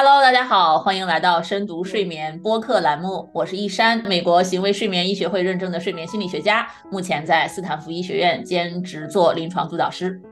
Hello，大家好，欢迎来到深读睡眠播客栏目，我是易山，美国行为睡眠医学会认证的睡眠心理学家，目前在斯坦福医学院兼职做临床督导师。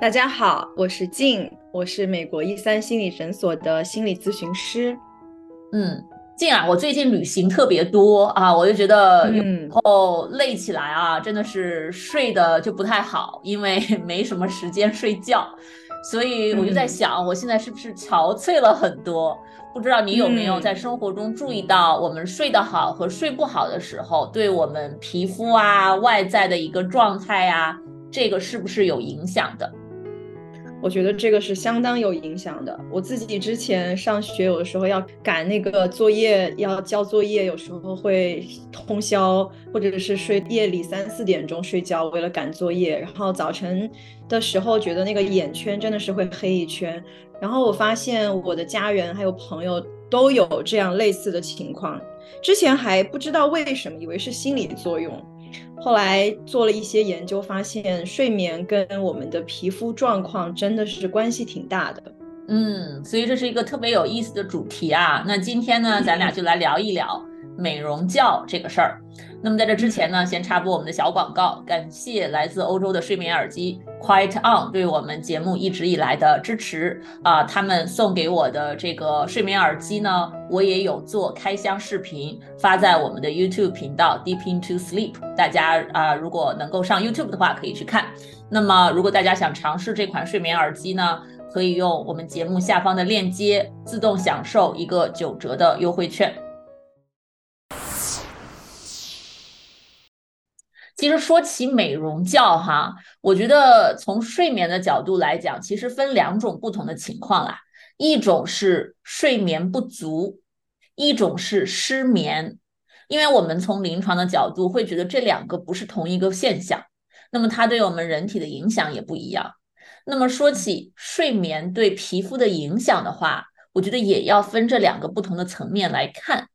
大家好，我是静，我是美国一三心理诊所的心理咨询师。嗯，静啊，我最近旅行特别多啊，我就觉得有时候累起来啊，真的是睡的就不太好，因为没什么时间睡觉。所以我就在想，我现在是不是憔悴了很多？不知道你有没有在生活中注意到，我们睡得好和睡不好的时候，对我们皮肤啊、外在的一个状态啊，这个是不是有影响的？我觉得这个是相当有影响的。我自己之前上学，有的时候要赶那个作业，要交作业，有时候会通宵，或者是睡夜里三四点钟睡觉，为了赶作业。然后早晨的时候，觉得那个眼圈真的是会黑一圈。然后我发现我的家人还有朋友都有这样类似的情况，之前还不知道为什么，以为是心理作用。后来做了一些研究，发现睡眠跟我们的皮肤状况真的是关系挺大的。嗯，所以这是一个特别有意思的主题啊。那今天呢，咱俩 就来聊一聊美容觉这个事儿。那么在这之前呢，先插播我们的小广告，感谢来自欧洲的睡眠耳机 Quiet On 对我们节目一直以来的支持啊。他们送给我的这个睡眠耳机呢，我也有做开箱视频发在我们的 YouTube 频道 Deep Into Sleep，大家啊如果能够上 YouTube 的话可以去看。那么如果大家想尝试这款睡眠耳机呢，可以用我们节目下方的链接自动享受一个九折的优惠券。其实说起美容觉哈，我觉得从睡眠的角度来讲，其实分两种不同的情况啦。一种是睡眠不足，一种是失眠。因为我们从临床的角度会觉得这两个不是同一个现象，那么它对我们人体的影响也不一样。那么说起睡眠对皮肤的影响的话，我觉得也要分这两个不同的层面来看。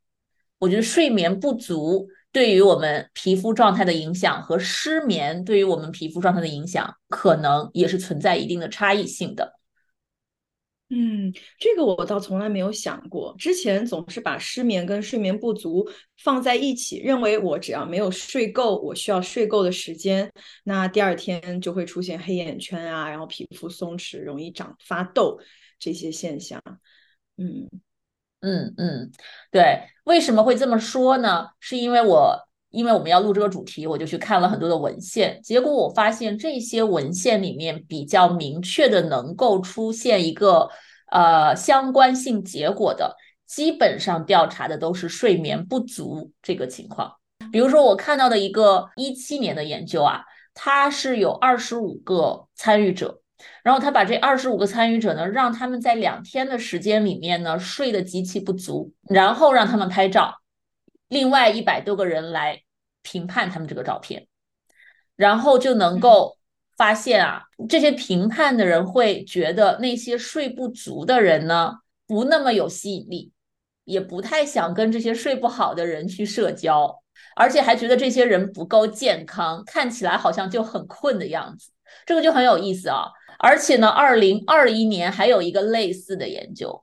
我觉得睡眠不足。对于我们皮肤状态的影响和失眠对于我们皮肤状态的影响，可能也是存在一定的差异性的。嗯，这个我倒从来没有想过，之前总是把失眠跟睡眠不足放在一起，认为我只要没有睡够，我需要睡够的时间，那第二天就会出现黑眼圈啊，然后皮肤松弛，容易长发痘这些现象。嗯。嗯嗯，对，为什么会这么说呢？是因为我，因为我们要录这个主题，我就去看了很多的文献，结果我发现这些文献里面比较明确的能够出现一个呃相关性结果的，基本上调查的都是睡眠不足这个情况。比如说我看到的一个一七年的研究啊，它是有二十五个参与者。然后他把这二十五个参与者呢，让他们在两天的时间里面呢睡得极其不足，然后让他们拍照，另外一百多个人来评判他们这个照片，然后就能够发现啊，这些评判的人会觉得那些睡不足的人呢不那么有吸引力，也不太想跟这些睡不好的人去社交，而且还觉得这些人不够健康，看起来好像就很困的样子，这个就很有意思啊。而且呢，二零二一年还有一个类似的研究，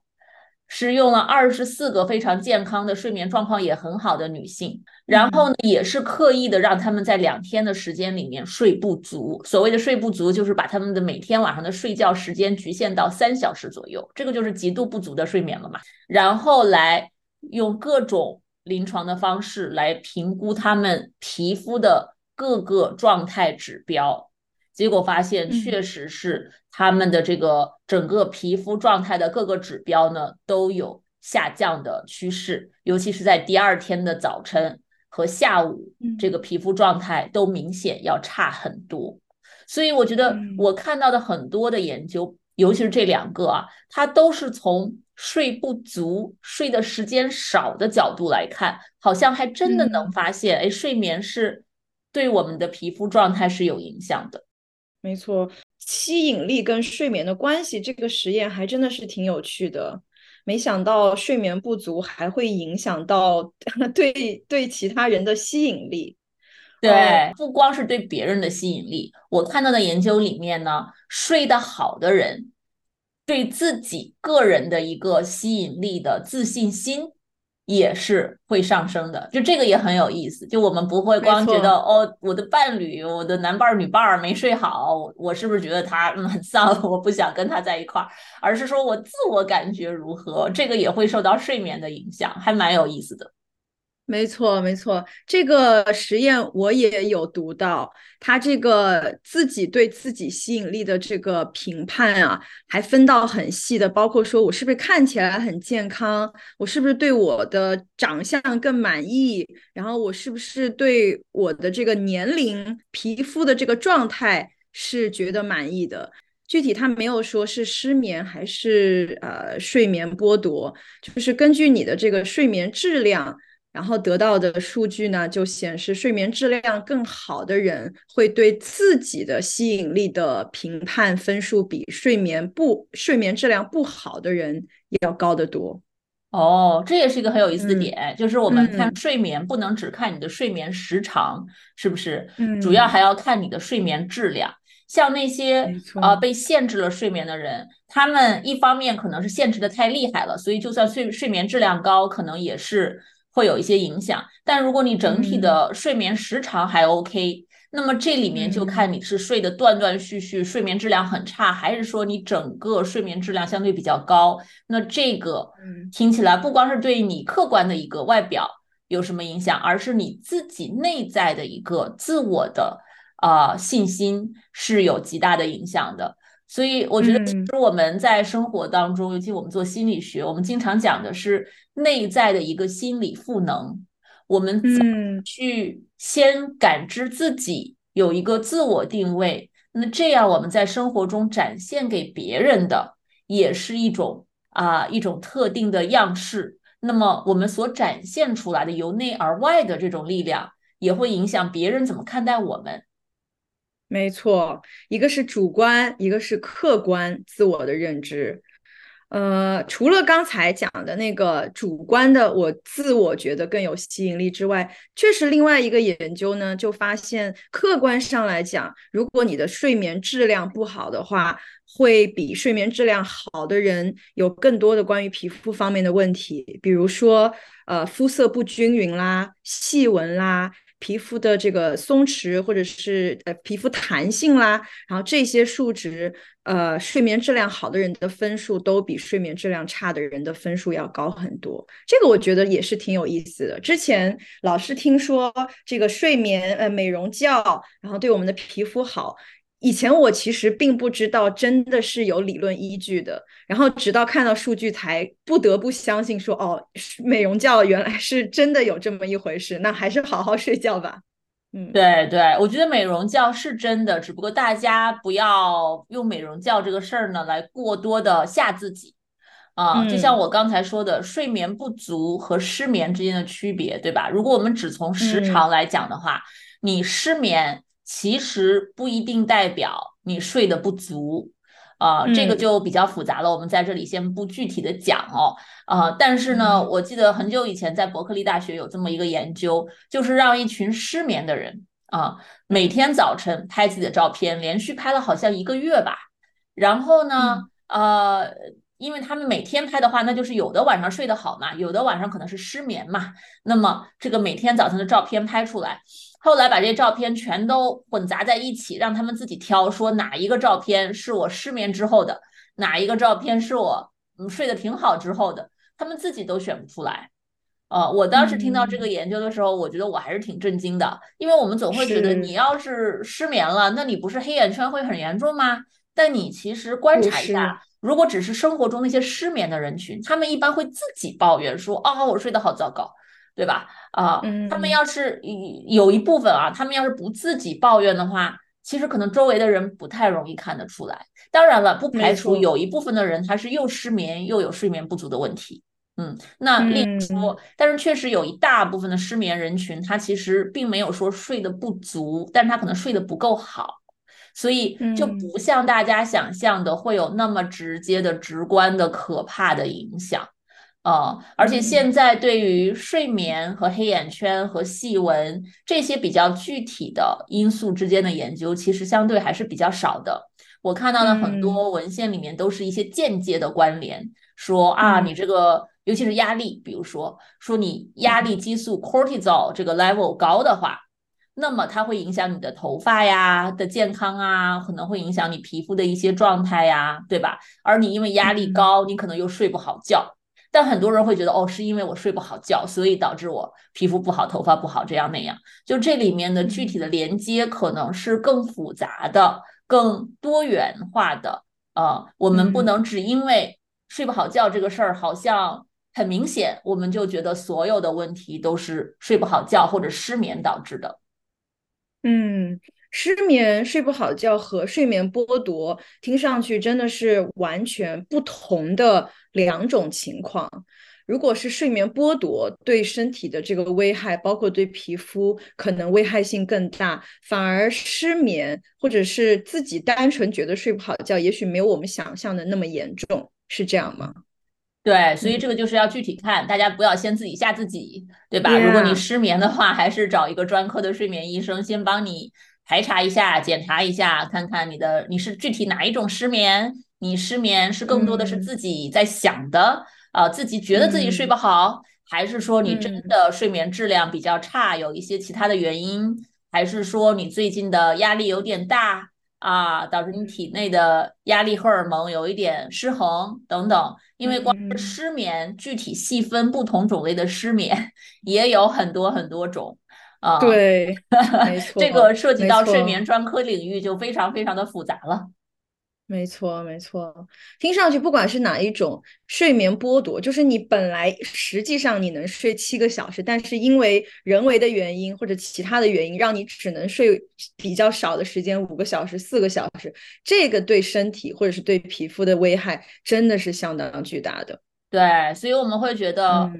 是用了二十四个非常健康的、睡眠状况也很好的女性，然后呢，也是刻意的让他们在两天的时间里面睡不足。所谓的睡不足，就是把他们的每天晚上的睡觉时间局限到三小时左右，这个就是极度不足的睡眠了嘛。然后来用各种临床的方式来评估他们皮肤的各个状态指标。结果发现，确实是他们的这个整个皮肤状态的各个指标呢都有下降的趋势，尤其是在第二天的早晨和下午，这个皮肤状态都明显要差很多。所以我觉得我看到的很多的研究，尤其是这两个啊，它都是从睡不足、睡的时间少的角度来看，好像还真的能发现，哎，睡眠是对我们的皮肤状态是有影响的。没错，吸引力跟睡眠的关系，这个实验还真的是挺有趣的。没想到睡眠不足还会影响到 对对其他人的吸引力。对，不光是对别人的吸引力，我看到的研究里面呢，睡得好的人对自己个人的一个吸引力的自信心也是会上升的。就这个也很有意思。就我们不会光觉得哦，我的伴侣，我的男伴儿、女伴儿没睡好，我是不是觉得他嗯很丧，我不想跟他在一块儿，而是说我自我感觉如何，这个也会受到睡眠的影响，还蛮有意思的。没错，没错，这个实验我也有读到，他这个自己对自己吸引力的这个评判啊，还分到很细的，包括说我是不是看起来很健康，我是不是对我的长相更满意，然后我是不是对我的这个年龄、皮肤的这个状态是觉得满意的。具体他没有说是失眠还是呃睡眠剥夺，就是根据你的这个睡眠质量。然后得到的数据呢，就显示睡眠质量更好的人会对自己的吸引力的评判分数比睡眠不睡眠质量不好的人要高得多。哦，这也是一个很有意思的点，就是我们看睡眠不能只看你的睡眠时长，是不是？嗯，主要还要看你的睡眠质量。像那些呃被限制了睡眠的人，他们一方面可能是限制的太厉害了，所以就算睡睡眠质量高，可能也是。会有一些影响，但如果你整体的睡眠时长还 OK，那么这里面就看你是睡得断断续续，睡眠质量很差，还是说你整个睡眠质量相对比较高。那这个听起来不光是对你客观的一个外表有什么影响，而是你自己内在的一个自我的啊信心是有极大的影响的。所以我觉得，其实我们在生活当中，尤其我们做心理学，我们经常讲的是内在的一个心理赋能。我们去先感知自己有一个自我定位，那这样我们在生活中展现给别人的，也是一种啊一种特定的样式。那么我们所展现出来的由内而外的这种力量，也会影响别人怎么看待我们。没错，一个是主观，一个是客观自我的认知。呃，除了刚才讲的那个主观的，我自我觉得更有吸引力之外，确实另外一个研究呢，就发现客观上来讲，如果你的睡眠质量不好的话，会比睡眠质量好的人有更多的关于皮肤方面的问题，比如说呃肤色不均匀啦、细纹啦。皮肤的这个松弛，或者是呃皮肤弹性啦，然后这些数值，呃，睡眠质量好的人的分数都比睡眠质量差的人的分数要高很多。这个我觉得也是挺有意思的。之前老是听说这个睡眠呃美容觉，然后对我们的皮肤好。以前我其实并不知道，真的是有理论依据的。然后直到看到数据，才不得不相信说，哦，美容觉原来是真的有这么一回事。那还是好好睡觉吧。嗯，对对，我觉得美容觉是真的，只不过大家不要用美容觉这个事儿呢来过多的吓自己啊。就像我刚才说的，睡眠不足和失眠之间的区别，对吧？如果我们只从时长来讲的话，你失眠。其实不一定代表你睡得不足，啊，这个就比较复杂了。我们在这里先不具体的讲哦，啊，但是呢，我记得很久以前在伯克利大学有这么一个研究，就是让一群失眠的人啊，每天早晨拍自己的照片，连续拍了好像一个月吧。然后呢，呃，因为他们每天拍的话，那就是有的晚上睡得好嘛，有的晚上可能是失眠嘛。那么这个每天早晨的照片拍出来。后来把这些照片全都混杂在一起，让他们自己挑，说哪一个照片是我失眠之后的，哪一个照片是我嗯睡得挺好之后的，他们自己都选不出来。呃，我当时听到这个研究的时候，我觉得我还是挺震惊的，因为我们总会觉得你要是失眠了，那你不是黑眼圈会很严重吗？但你其实观察一下，如果只是生活中那些失眠的人群，他们一般会自己抱怨说，哦，我睡得好糟糕。对吧？啊，他们要是有一部分啊，他们要是不自己抱怨的话，其实可能周围的人不太容易看得出来。当然了，不排除有一部分的人他是又失眠又有睡眠不足的问题。嗯，那另说，但是确实有一大部分的失眠人群，他其实并没有说睡得不足，但是他可能睡得不够好，所以就不像大家想象的会有那么直接的、直观的、可怕的影响。呃，而且现在对于睡眠和黑眼圈和细纹这些比较具体的因素之间的研究，其实相对还是比较少的。我看到的很多文献里面都是一些间接的关联，说啊，你这个尤其是压力，比如说说你压力激素 cortisol 这个 level 高的话，那么它会影响你的头发呀的健康啊，可能会影响你皮肤的一些状态呀，对吧？而你因为压力高，你可能又睡不好觉。但很多人会觉得，哦，是因为我睡不好觉，所以导致我皮肤不好、头发不好，这样那样。就这里面的具体的连接可能是更复杂的、更多元化的。呃，我们不能只因为睡不好觉这个事儿好像很明显，我们就觉得所有的问题都是睡不好觉或者失眠导致的。嗯。失眠、睡不好觉和睡眠剥夺，听上去真的是完全不同的两种情况。如果是睡眠剥夺，对身体的这个危害，包括对皮肤，可能危害性更大。反而失眠，或者是自己单纯觉得睡不好觉，也许没有我们想象的那么严重，是这样吗？对，所以这个就是要具体看，大家不要先自己吓自己，对吧？如果你失眠的话，还是找一个专科的睡眠医生先帮你。排查一下，检查一下，看看你的你是具体哪一种失眠？你失眠是更多的是自己在想的，呃，自己觉得自己睡不好，还是说你真的睡眠质量比较差，有一些其他的原因？还是说你最近的压力有点大啊，导致你体内的压力荷尔蒙有一点失衡等等？因为光是失眠，具体细分不同种类的失眠 也有很多很多种。啊，对，没错，这个涉及到睡眠专科领域就非常非常的复杂了。没错，没错，听上去不管是哪一种睡眠剥夺，就是你本来实际上你能睡七个小时，但是因为人为的原因或者其他的原因，让你只能睡比较少的时间，五个小时、四个小时，这个对身体或者是对皮肤的危害真的是相当巨大的。对，所以我们会觉得。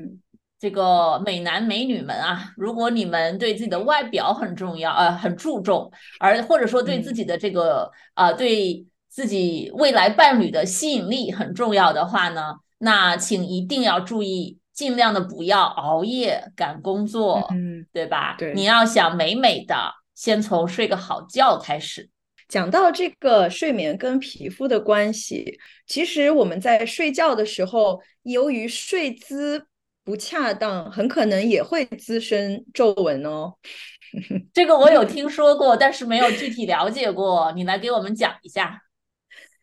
这个美男美女们啊，如果你们对自己的外表很重要，呃，很注重，而或者说对自己的这个啊，对自己未来伴侣的吸引力很重要的话呢，那请一定要注意，尽量的不要熬夜赶工作，嗯，对吧？对，你要想美美的，先从睡个好觉开始。讲到这个睡眠跟皮肤的关系，其实我们在睡觉的时候，由于睡姿。不恰当，很可能也会滋生皱纹哦。这个我有听说过，但是没有具体了解过。你来给我们讲一下。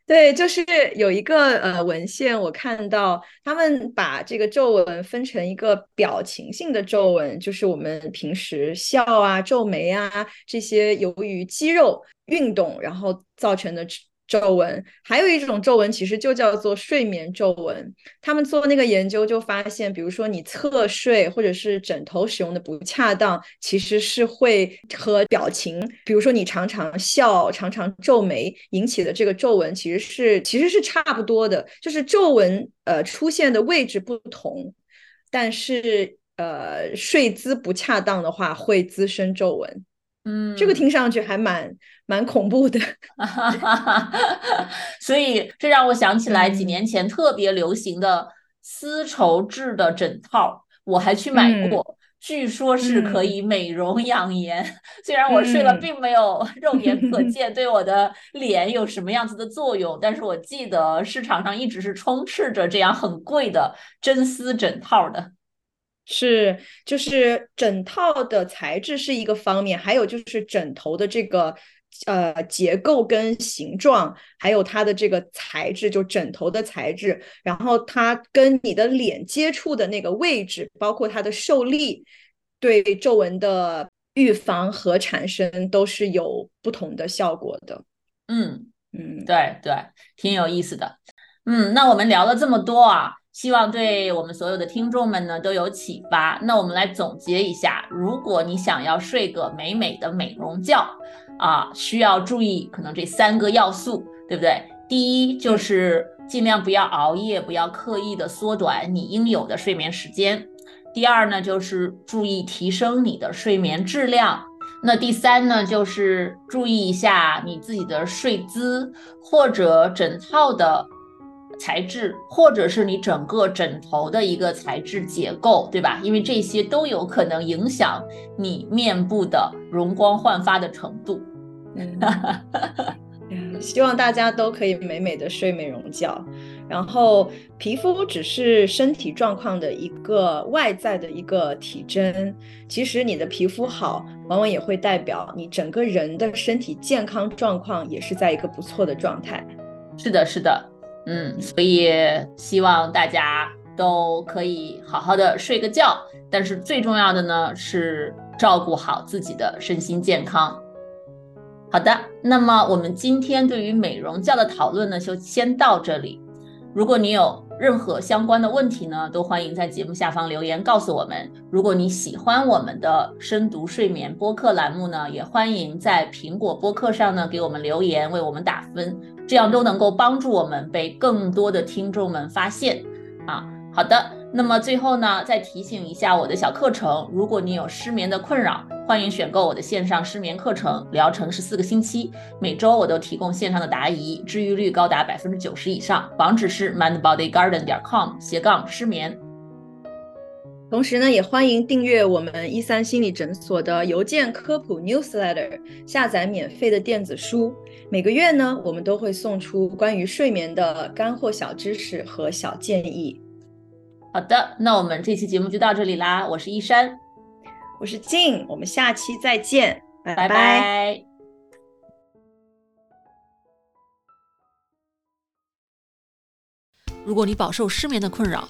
对，就是有一个呃文献，我看到他们把这个皱纹分成一个表情性的皱纹，就是我们平时笑啊、皱眉啊这些，由于肌肉运动然后造成的。皱纹还有一种皱纹，其实就叫做睡眠皱纹。他们做那个研究就发现，比如说你侧睡或者是枕头使用的不恰当，其实是会和表情，比如说你常常笑、常常皱眉引起的这个皱纹，其实是其实是差不多的。就是皱纹呃出现的位置不同，但是呃睡姿不恰当的话会滋生皱纹。嗯，这个听上去还蛮蛮恐怖的，所以这让我想起来几年前特别流行的丝绸质的枕套，我还去买过，据说是可以美容养颜。虽然我睡了并没有 肉眼可见对我的脸有什么样子的作用，但是我记得市场上一直是充斥着这样很贵的真丝枕套的。是，就是枕套的材质是一个方面，还有就是枕头的这个呃结构跟形状，还有它的这个材质，就枕头的材质，然后它跟你的脸接触的那个位置，包括它的受力，对皱纹的预防和产生都是有不同的效果的。嗯嗯，对对，挺有意思的。嗯，那我们聊了这么多啊。希望对我们所有的听众们呢都有启发。那我们来总结一下：如果你想要睡个美美的美容觉啊，需要注意可能这三个要素，对不对？第一就是尽量不要熬夜，不要刻意的缩短你应有的睡眠时间。第二呢，就是注意提升你的睡眠质量。那第三呢，就是注意一下你自己的睡姿或者枕套的。材质，或者是你整个枕头的一个材质结构，对吧？因为这些都有可能影响你面部的容光焕发的程度。嗯希望大家都可以美美的睡美容觉。然后，皮肤只是身体状况的一个外在的一个体征，其实你的皮肤好，往往也会代表你整个人的身体健康状况也是在一个不错的状态。是的，是的，嗯，所以希望大家都可以好好的睡个觉，但是最重要的呢是照顾好自己的身心健康。好的，那么我们今天对于美容觉的讨论呢，就先到这里。如果你有任何相关的问题呢，都欢迎在节目下方留言告诉我们。如果你喜欢我们的深读睡眠播客栏目呢，也欢迎在苹果播客上呢给我们留言，为我们打分，这样都能够帮助我们被更多的听众们发现。啊，好的。那么最后呢，再提醒一下我的小课程，如果你有失眠的困扰，欢迎选购我的线上失眠课程，疗程是四个星期，每周我都提供线上的答疑，治愈率高达百分之九十以上。网址是 mindbodygarden 点 com 斜杠失眠。同时呢，也欢迎订阅我们一三心理诊所的邮件科普 newsletter，下载免费的电子书。每个月呢，我们都会送出关于睡眠的干货小知识和小建议。好的，那我们这期节目就到这里啦。我是一山，我是静，我们下期再见，拜拜。如果你饱受失眠的困扰，